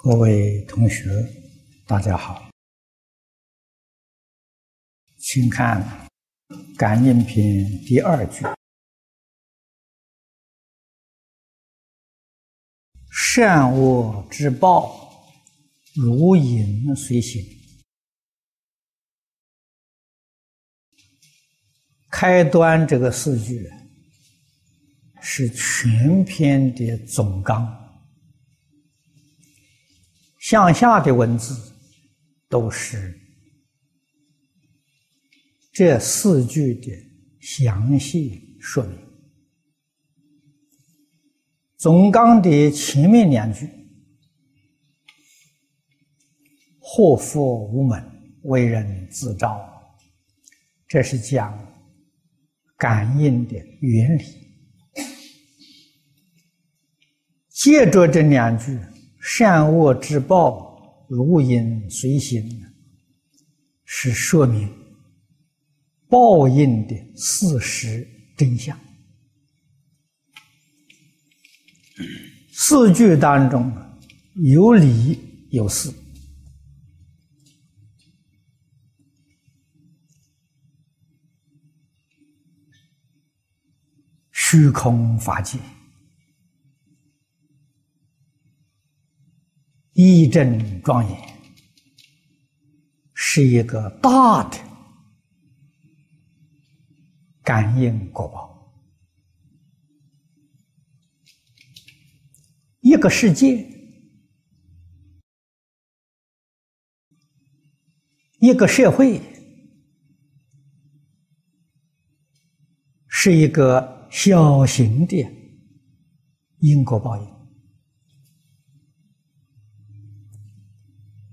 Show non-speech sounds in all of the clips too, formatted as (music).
各位同学，大家好，请看《感应篇》第二句：“善恶之报，如影随形。”开端这个四句是全篇的总纲。向下的文字都是这四句的详细说明。总纲的前面两句：“祸福无门，为人自招。”这是讲感应的原理。接着这两句。善恶之报，如影随形，是说明报应的事实真相。四句当中有理有事，虚空法界。义正庄严，是一个大的感应果报。一个世界，一个社会，是一个小型的因果报应。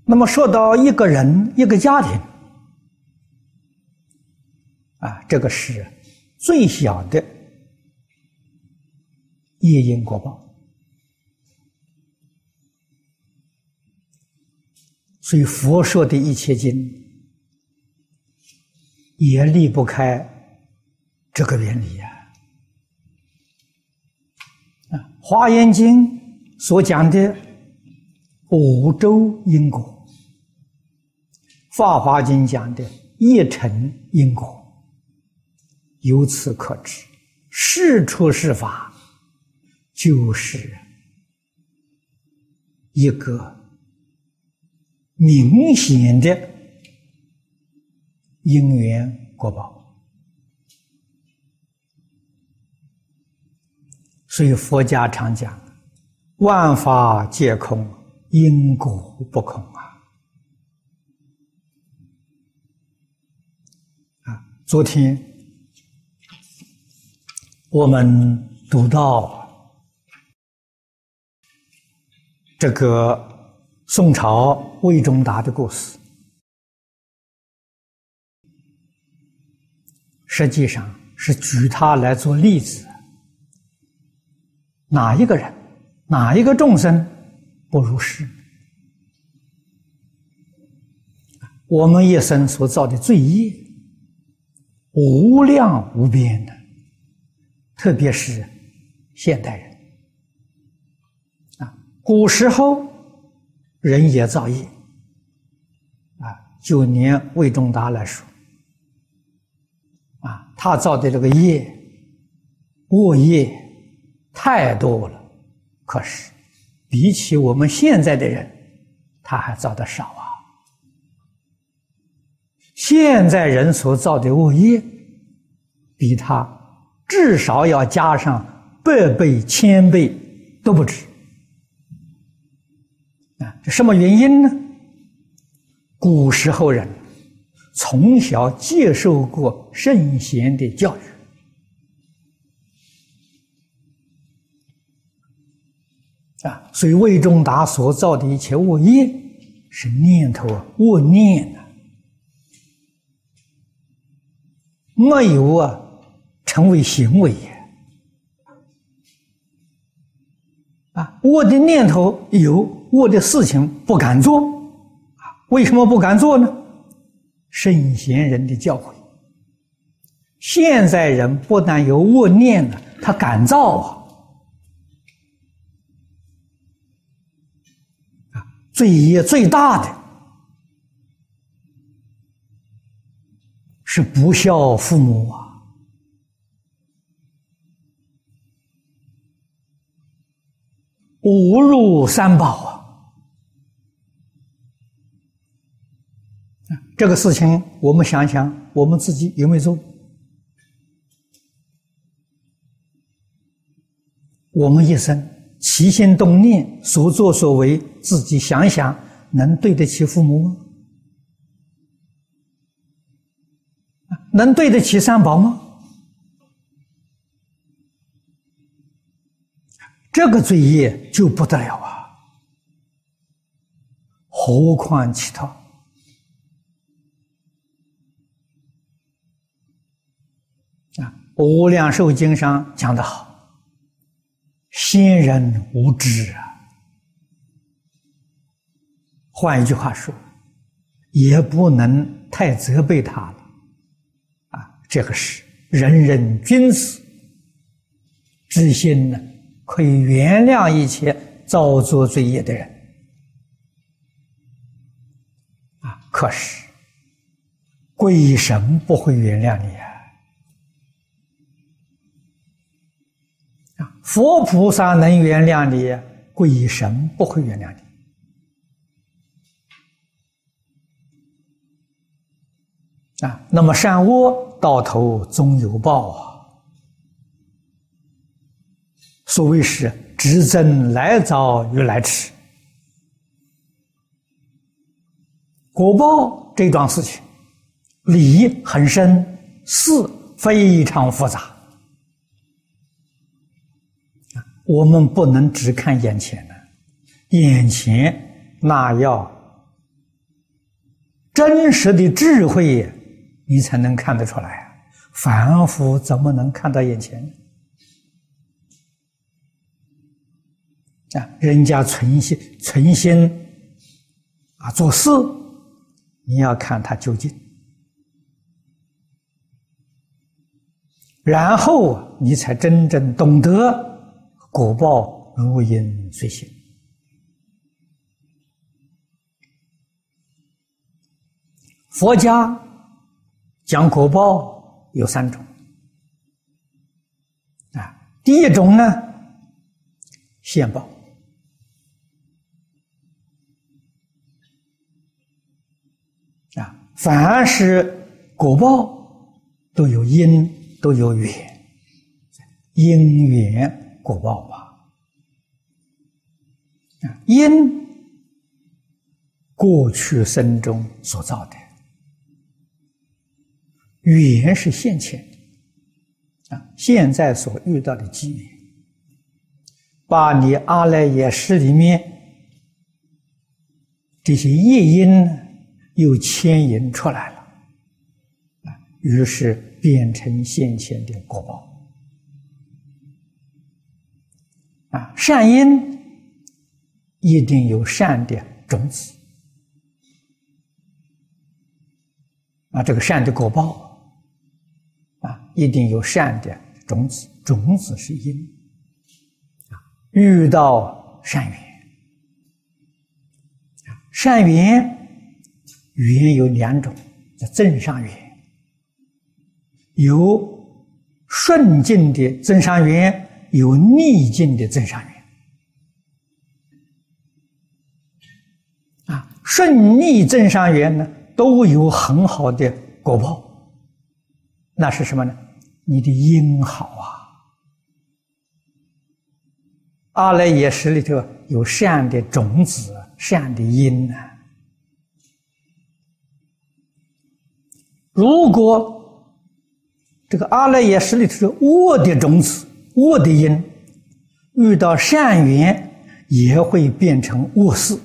那么说到一个人、一个家庭，啊，这个是最小的业因果报，所以佛说的一切经也离不开这个原理呀。啊，《华严经》所讲的五洲因果。《法华经》讲的一成因果，由此可知，事出是法就是一个明显的因缘果报。所以佛家常讲：“万法皆空，因果不空。”昨天我们读到这个宋朝魏忠达的故事，实际上是举他来做例子。哪一个人，哪一个众生不如是？我们一生所造的罪业。无量无边的，特别是现代人。啊，古时候人也造业。啊，就连魏忠达来说啊，他造的这个业恶业太多了，可是比起我们现在的人，他还造的少啊。现在人所造的恶业，比他至少要加上百倍、千倍都不止。啊，这什么原因呢？古时候人从小接受过圣贤的教育，啊，所以魏忠达所造的一切恶业，是念头啊恶念没有啊，成为行为也啊！我的念头有，我的事情不敢做！为什么不敢做呢？圣贤人的教诲。现在人不但有恶念了，他敢造啊！啊，罪业最大的是不孝父母啊，侮辱三宝啊。这个事情，我们想想，我们自己有没有做？我们一生起心动念、所作所为，自己想想，能对得起父母吗？能对得起三宝吗？这个罪业就不得了啊！何况其他？啊，《无量寿经》上讲的好。先人无知啊，换一句话说，也不能太责备他了，这个是人人君子之心呢，可以原谅一切造作罪业的人，啊，可是鬼神不会原谅你啊。佛菩萨能原谅你，鬼神不会原谅你。啊，那么善恶到头终有报啊。所谓是知真来早与来迟，果报这桩事情理很深，事非常复杂。我们不能只看眼前的，眼前那要真实的智慧，你才能看得出来啊！凡夫怎么能看到眼前？啊，人家存心存心啊做事，你要看他究竟，然后你才真正懂得。果报如影随形。佛家讲果报有三种。啊，第一种呢，现报。啊，凡是果报都有因，都有缘，因缘。果报吧，啊，因过去生中所造的，语言是现前的，啊，现在所遇到的机缘，把你阿赖耶识里面这些业因呢又牵引出来了，啊，于是变成现前的果报。啊，善因一定有善的种子，啊，这个善的果报，一定有善的种子，种子是因，遇到善缘，善缘缘有两种，叫正善缘，有顺境的正善缘。有逆境的正善缘啊，顺逆正善缘呢，都有很好的果报。那是什么呢？你的因好啊，阿赖耶识里头有善的种子、善的因呢。如果这个阿赖耶识里头是恶的种子，恶的因遇到善缘，也会变成恶事，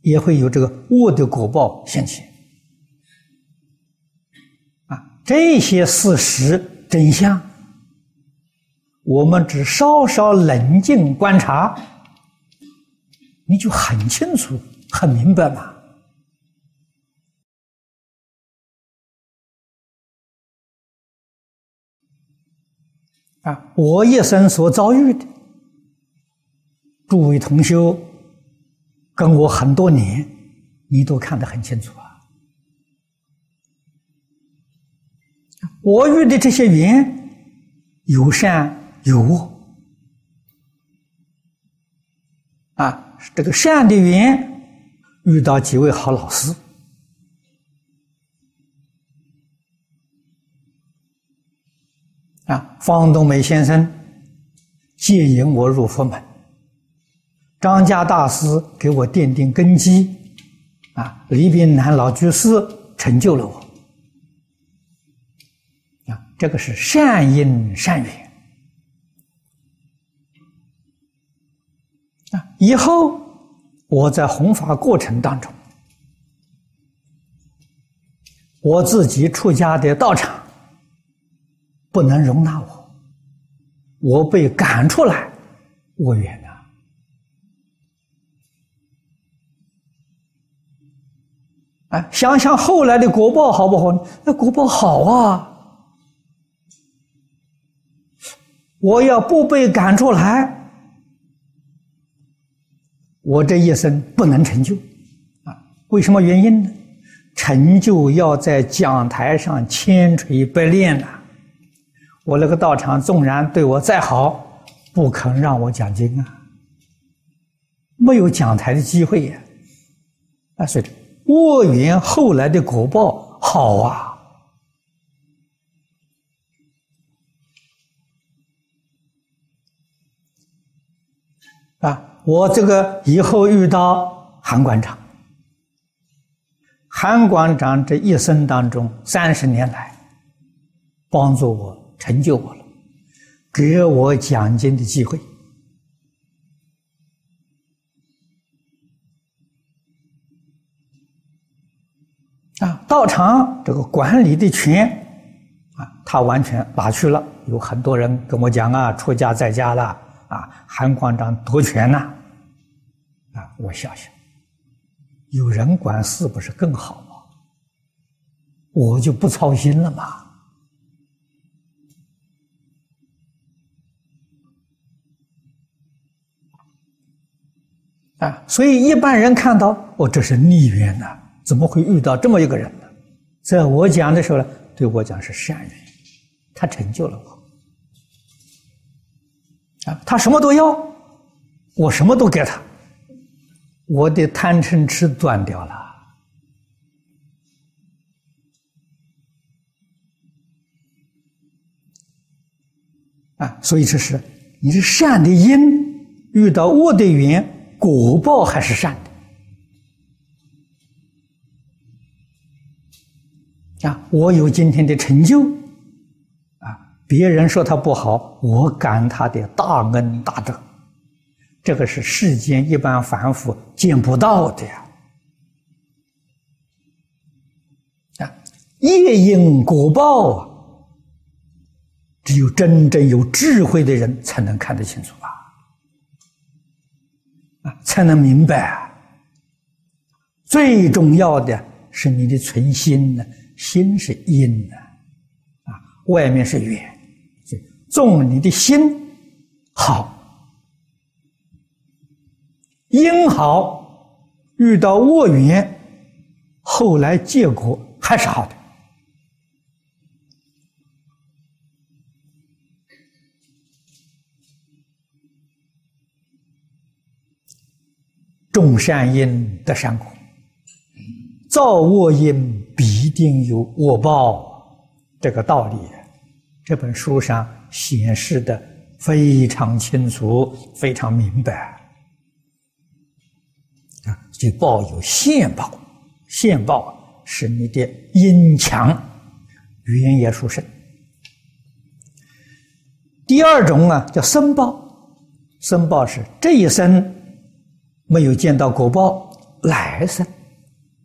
也会有这个恶的果报现前。啊，这些事实真相，我们只稍稍冷静观察，你就很清楚、很明白嘛。啊，我一生所遭遇的，诸位同修，跟我很多年，你都看得很清楚我遇的这些缘，有善有恶。啊，这个善的缘，遇到几位好老师。啊，方东美先生接引我入佛门，张家大师给我奠定根基，啊，李炳南老居士成就了我，这个是善因善缘。啊，以后我在弘法过程当中，我自己出家的道场。不能容纳我，我被赶出来，我冤呐！啊，想想后来的果报好不好？那果报好啊！我要不被赶出来，我这一生不能成就啊！为什么原因呢？成就要在讲台上千锤百炼呐！我那个道场纵然对我再好，不肯让我讲经啊，没有讲台的机会呀。啊，所以恶缘后来的果报好啊。啊，我这个以后遇到韩馆长，韩馆长这一生当中三十年来帮助我。成就我了，给我奖金的机会啊！道场这个管理的权啊，他完全拿去了。有很多人跟我讲啊，出家在家了啊，韩馆长夺权呐啊！我想想，有人管是不是更好吗？我就不操心了嘛。啊，所以一般人看到哦，这是逆缘呐，怎么会遇到这么一个人呢？在我讲的时候呢，对我讲是善缘，他成就了我。啊，他什么都要，我什么都给他，我的贪嗔痴断掉了。啊，所以这是你是善的因遇到恶的缘。果报还是善的啊！我有今天的成就！别人说他不好，我感他的大恩大德，这个是世间一般凡夫见不到的呀！啊，业因果报啊，只有真正有智慧的人才能看得清楚啊！啊，才能明白。啊最重要的是你的存心呢，心是因呢，啊，外面是缘。纵你的心好，因好，遇到恶缘，后来结果还是好的。种善因得善果，造恶因必定有恶报。这个道理，这本书上显示的非常清楚，非常明白。啊，就报有现报，现报是你的因强，缘也殊胜。第二种啊，叫生报，生报是这一生。没有见到果报，来生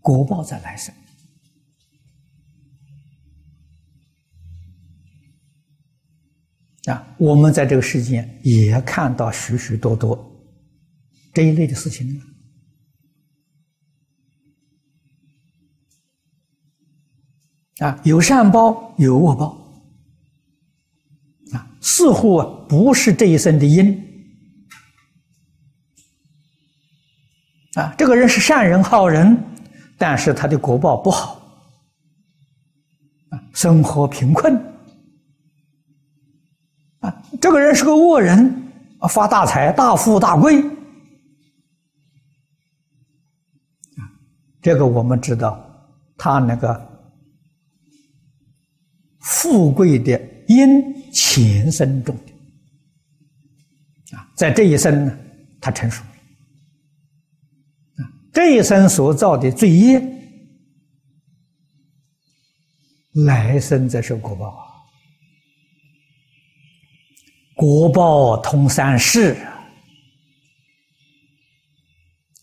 果报在来生啊！我们在这个世间也看到许许多多这一类的事情啊，有善报，有恶报啊，似乎啊不是这一生的因。啊，这个人是善人好人，但是他的果报不好，啊，生活贫困，这个人是个恶人，发大财，大富大贵，这个我们知道，他那个富贵的因前生种的，啊，在这一生呢，他成熟了。这一生所造的罪业，来生则受果报啊！国报通三世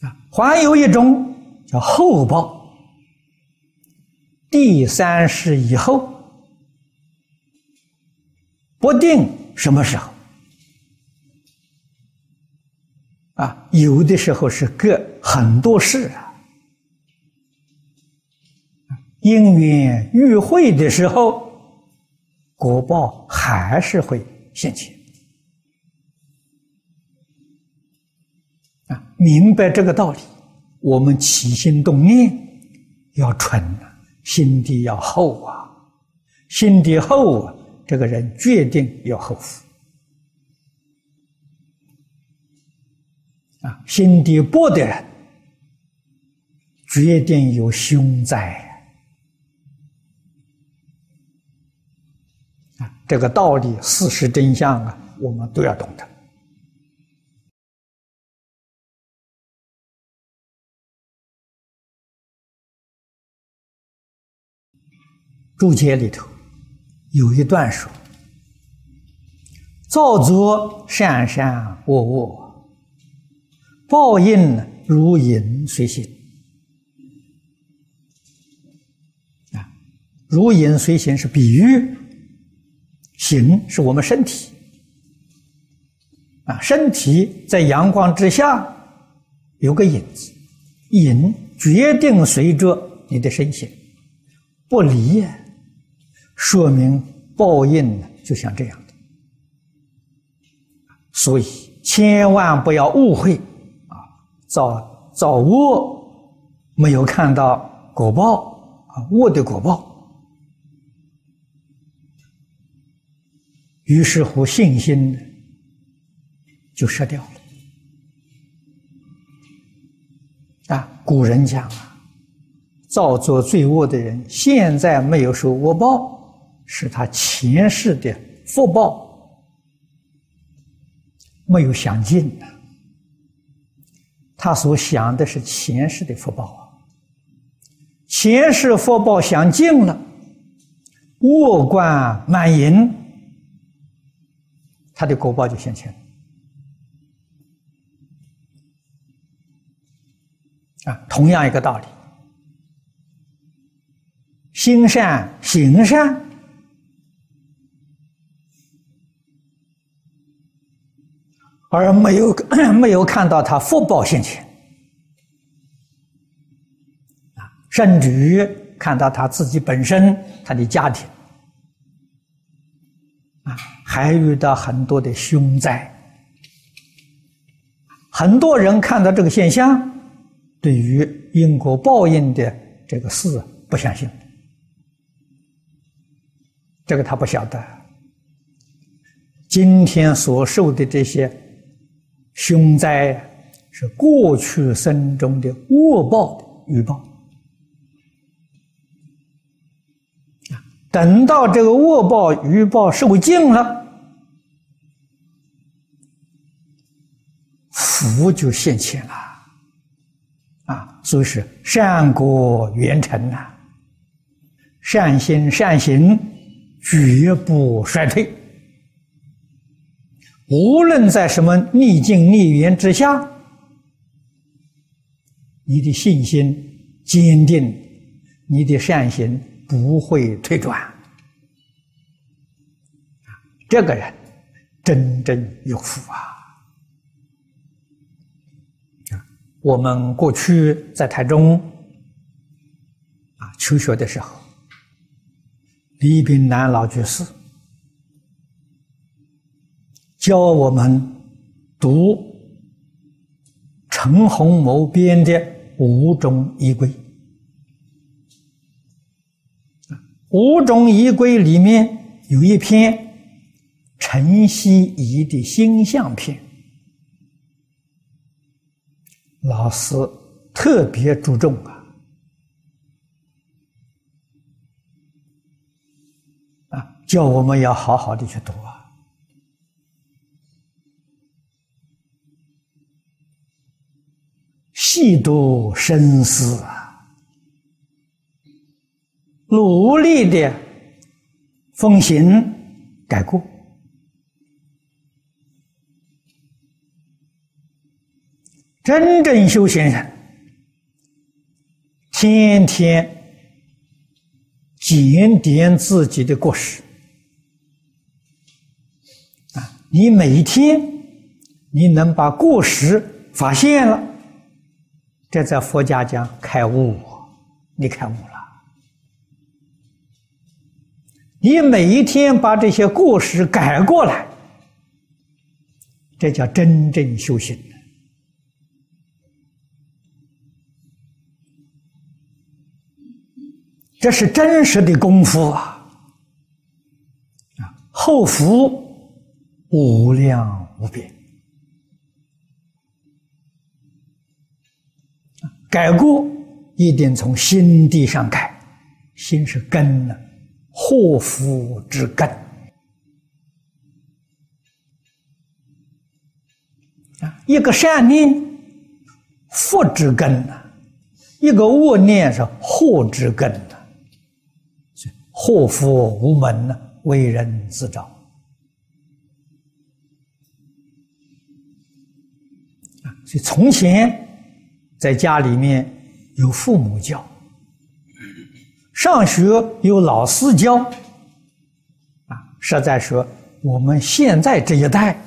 啊，还有一种叫后报，第三世以后，不定什么时候。啊，有的时候是隔很多世啊，因缘遇会的时候，国报还是会现前。明白这个道理，我们起心动念要纯啊，心地要厚啊，心地厚啊，这个人决定要厚福。啊，心地薄的人，决定有凶灾。啊，这个道理、事实真相啊，我们都要懂得。注解里头有一段说：“造作善善恶恶。”报应如影随形啊，如影随形是比喻，形是我们身体啊，身体在阳光之下有个影子，影决定随着你的身形不离，说明报应呢就像这样的，所以千万不要误会啊。造造恶，没有看到果报啊，恶的果报，于是乎信心就失掉了。啊，古人讲啊，造作罪恶的人，现在没有受恶报，是他前世的福报没有享尽的。他所想的是前世的福报啊，前世福报享尽了，恶贯满盈，他的果报就现前啊。同样一个道理，心善行善，而没有 (coughs) 没有看到他福报现前啊，甚至于看到他自己本身他的家庭啊，还遇到很多的凶灾。很多人看到这个现象，对于因果报应的这个事不相信，这个他不晓得。今天所受的这些。凶灾是过去生中的恶报的预报！等到这个恶报预报受尽了，福就现前了啊！所以是善果圆成呐，善心善行绝不衰退。无论在什么逆境逆缘之下，你的信心坚定，你的善行不会退转。这个人真正有福啊！我们过去在台中啊求学的时候，李炳南老居士。教我们读《陈洪谋编的《五种仪规》。五种仪规里面有一篇陈希夷的星象篇，老师特别注重啊。啊，叫我们要好好的去读啊，细读深思啊。努力的奉行改过，真正修行人天天检点自己的过失啊！你每一天你能把过失发现了，这在佛家讲开悟，你开悟了。你每一天把这些过失改过来，这叫真正修行。这是真实的功夫啊！啊，后福无量无边，改过一定从心地上改，心是根呢。祸福之根啊，一个善念福之根呐，一个恶念是祸之根呐，祸福无门呢，为人自找啊。所以从前在家里面有父母教。上学有老师教，啊，实在说，我们现在这一代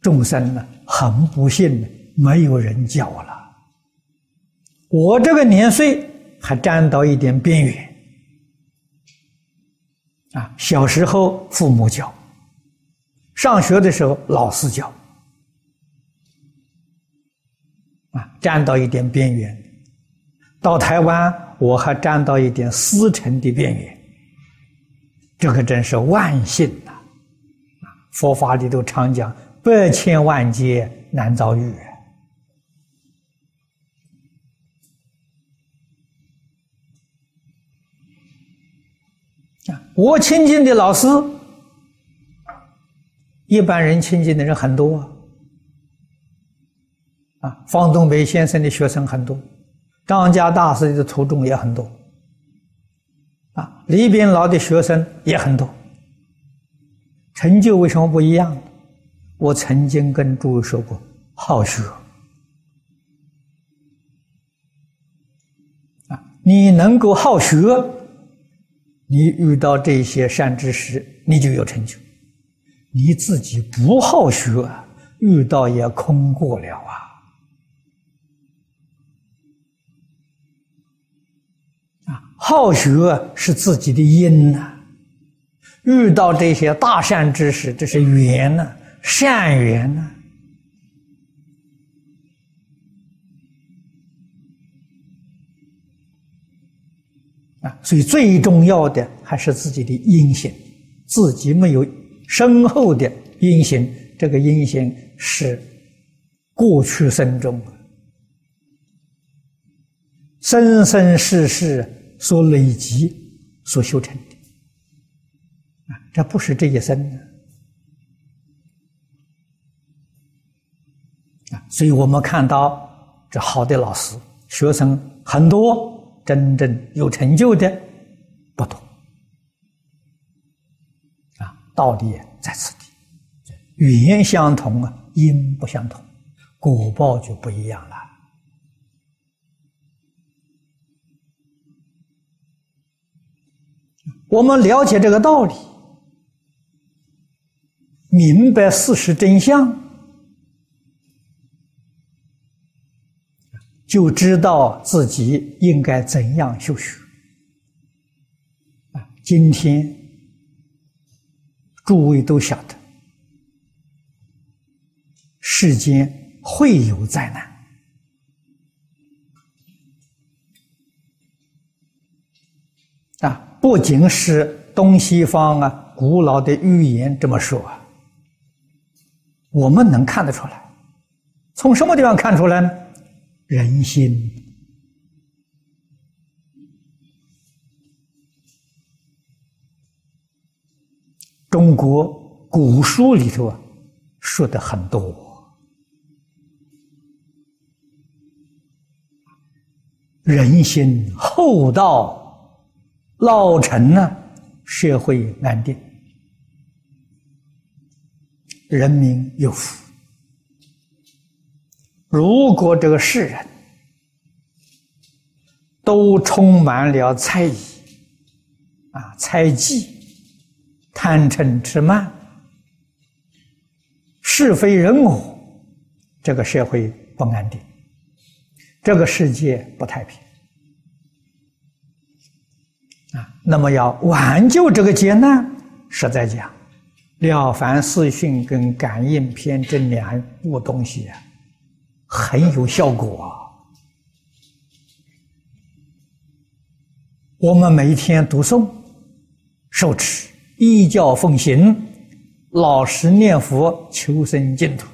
众生呢，很不幸的没有人教了。我这个年岁还沾到一点边缘，啊，小时候父母教，上学的时候老师教，啊，沾到一点边缘。到台湾，我还沾到一点思成的边缘，这可真是万幸呐！佛法里头常讲“百千万劫难遭遇”啊！我亲近的老师，一般人亲近的人很多啊，方东北先生的学生很多。张家大师的徒众也很多，啊，李炳老的学生也很多。成就为什么不一样？我曾经跟诸位说过，好学啊，你能够好学，你遇到这些善知识，你就有成就；你自己不好学，遇到也空过了啊。好学是自己的因呐，遇到这些大善知识，这是缘呐，善缘呐。啊，所以最重要的还是自己的因行，自己没有深厚的因行，这个因行是过去生中生生世世。所累积、所修成的啊，这不是这一生啊。所以我们看到这好的老师、学生很多，真正有成就的不多啊。道理在此地，语言相同啊，因不相同，果报就不一样了。我们了解这个道理，明白事实真相，就知道自己应该怎样修学。今天诸位都晓得，世间会有灾难啊！不仅是东西方啊古老的预言这么说啊，我们能看得出来。从什么地方看出来呢？人心。中国古书里头啊，说的很多，人心厚道，老成呢，社会安定，人民有福。如果这个世人都充满了猜疑，啊，猜忌。贪嗔痴慢，是非人我，这个社会不安定，这个世界不太平那么要挽救这个劫难，实在讲，《了凡四训》跟《感应篇》这两部东西啊，很有效果啊。我们每天读诵、受持。依教奉行，老实念佛，求生净土，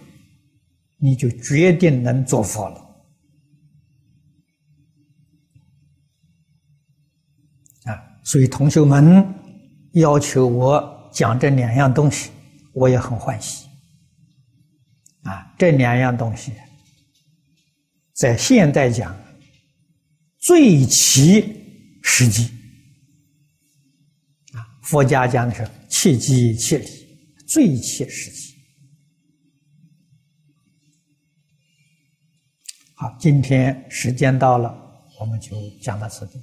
你就决定能做佛了。所以同学们要求我讲这两样东西，我也很欢喜。啊，这两样东西在现代讲最齐实际。佛家讲的是切机切理，最切实际。好，今天时间到了，我们就讲到此地。